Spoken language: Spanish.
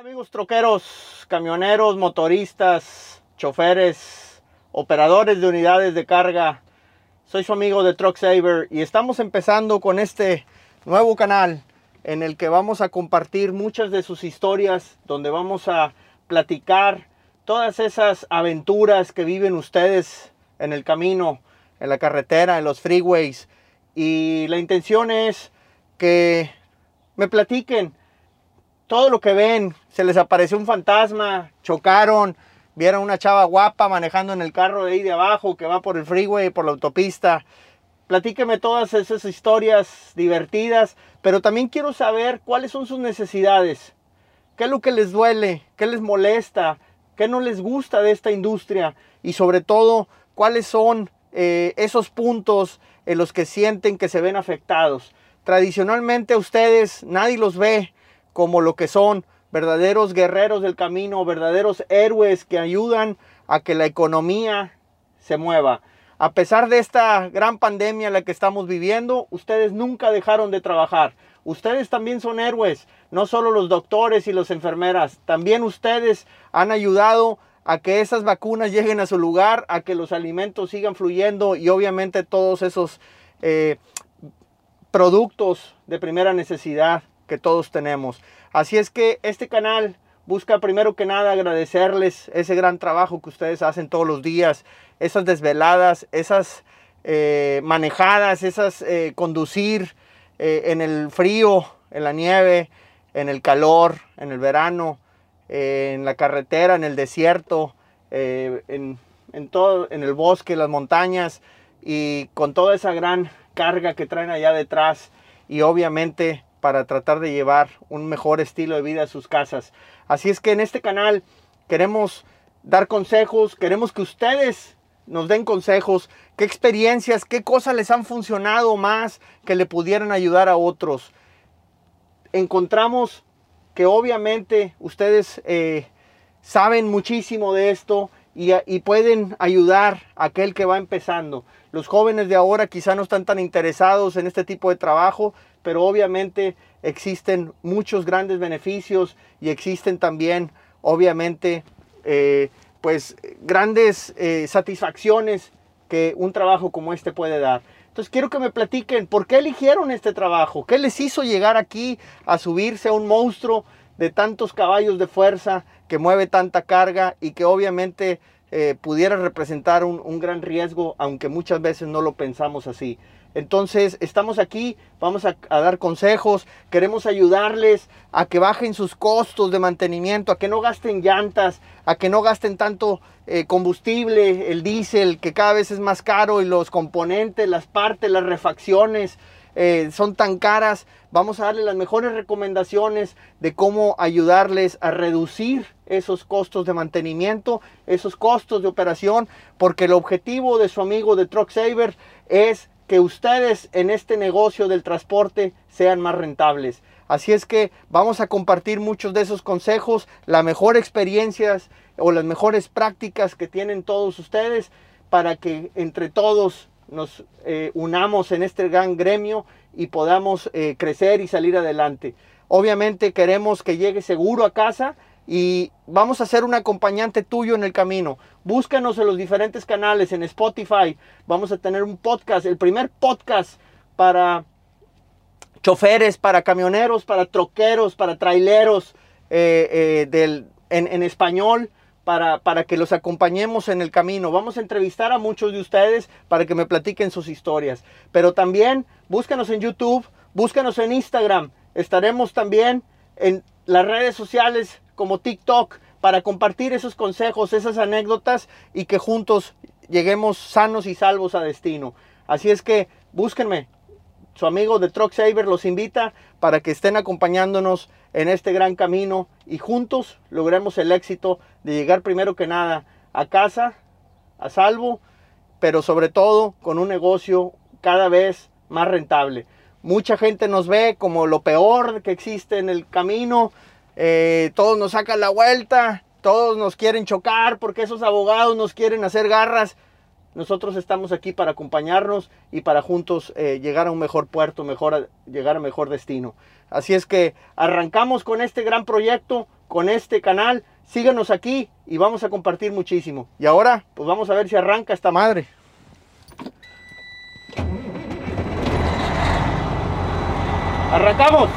amigos troqueros, camioneros, motoristas, choferes, operadores de unidades de carga. Soy su amigo de Truck Saver y estamos empezando con este nuevo canal en el que vamos a compartir muchas de sus historias, donde vamos a platicar todas esas aventuras que viven ustedes en el camino, en la carretera, en los freeways. Y la intención es que me platiquen todo lo que ven, se les apareció un fantasma, chocaron, vieron una chava guapa manejando en el carro de ahí de abajo que va por el freeway, por la autopista. Platíqueme todas esas historias divertidas, pero también quiero saber cuáles son sus necesidades, qué es lo que les duele, qué les molesta, qué no les gusta de esta industria y sobre todo cuáles son eh, esos puntos en los que sienten que se ven afectados. Tradicionalmente a ustedes nadie los ve, como lo que son verdaderos guerreros del camino, verdaderos héroes que ayudan a que la economía se mueva. A pesar de esta gran pandemia en la que estamos viviendo, ustedes nunca dejaron de trabajar. Ustedes también son héroes, no solo los doctores y las enfermeras, también ustedes han ayudado a que esas vacunas lleguen a su lugar, a que los alimentos sigan fluyendo y obviamente todos esos eh, productos de primera necesidad que todos tenemos. Así es que este canal busca primero que nada agradecerles ese gran trabajo que ustedes hacen todos los días, esas desveladas, esas eh, manejadas, esas eh, conducir eh, en el frío, en la nieve, en el calor, en el verano, en la carretera, en el desierto, en, en, todo, en el bosque, las montañas y con toda esa gran carga que traen allá detrás y obviamente para tratar de llevar un mejor estilo de vida a sus casas. Así es que en este canal queremos dar consejos, queremos que ustedes nos den consejos, qué experiencias, qué cosas les han funcionado más que le pudieran ayudar a otros. Encontramos que obviamente ustedes eh, saben muchísimo de esto y, pueden ayudar a aquel que va empezando. Los jóvenes de ahora quizá no están tan interesados en este tipo de trabajo, pero obviamente existen muchos grandes beneficios y existen también, obviamente, eh, pues grandes eh, satisfacciones que un trabajo como este puede dar. Entonces quiero que me platiquen por qué eligieron este trabajo, qué les hizo llegar aquí a subirse a un monstruo de tantos caballos de fuerza que mueve tanta carga y que obviamente eh, pudiera representar un, un gran riesgo, aunque muchas veces no lo pensamos así. Entonces estamos aquí, vamos a, dar consejos, queremos ayudarles a que bajen sus costos de mantenimiento, a que no gasten llantas, a que no gasten tanto eh, combustible, el diésel, que cada vez es más caro y los componentes, las partes, las refacciones eh, son tan caras. Vamos a darles las mejores recomendaciones de cómo ayudarles a reducir esos costos de mantenimiento, esos costos de operación, porque el objetivo de su amigo de Truck Saver es que ustedes en este negocio del transporte sean más rentables. Así es que vamos a compartir muchos de esos consejos, las mejores experiencias o las mejores prácticas que tienen todos ustedes para que entre todos nos eh, unamos en este gran gremio y podamos eh, crecer y salir adelante. Obviamente queremos que llegue seguro a casa y vamos a ser un acompañante tuyo en el camino. Búscanos en los diferentes canales, en Spotify. Vamos a tener un podcast, el primer podcast para choferes, para camioneros, para troqueros, para traileros eh, eh, del, en, español. Para, para, que los acompañemos en el camino. Vamos a entrevistar a muchos de ustedes para que me platiquen sus historias. Pero también búscanos en YouTube, búscanos en Instagram. Estaremos también en las redes sociales como TikTok para compartir esos consejos, esas anécdotas y que juntos lleguemos sanos y salvos a destino. Así es que búsquenme. Su amigo de Truck Saver los invita para que estén acompañándonos en este gran camino y juntos logremos el éxito de llegar primero que nada a casa, a salvo, pero sobre todo con un negocio cada vez más rentable. Mucha gente nos ve como lo peor que existe en el camino, eh, todos nos sacan la vuelta, todos nos quieren chocar porque esos abogados nos quieren hacer garras. Nosotros estamos aquí para acompañarnos y para juntos eh, llegar a un mejor puerto, mejor, llegar a mejor destino. Así es que arrancamos con este gran proyecto con este canal. Síganos aquí y vamos a compartir muchísimo. Y ahora, pues vamos a ver si arranca esta madre. Arrancamos.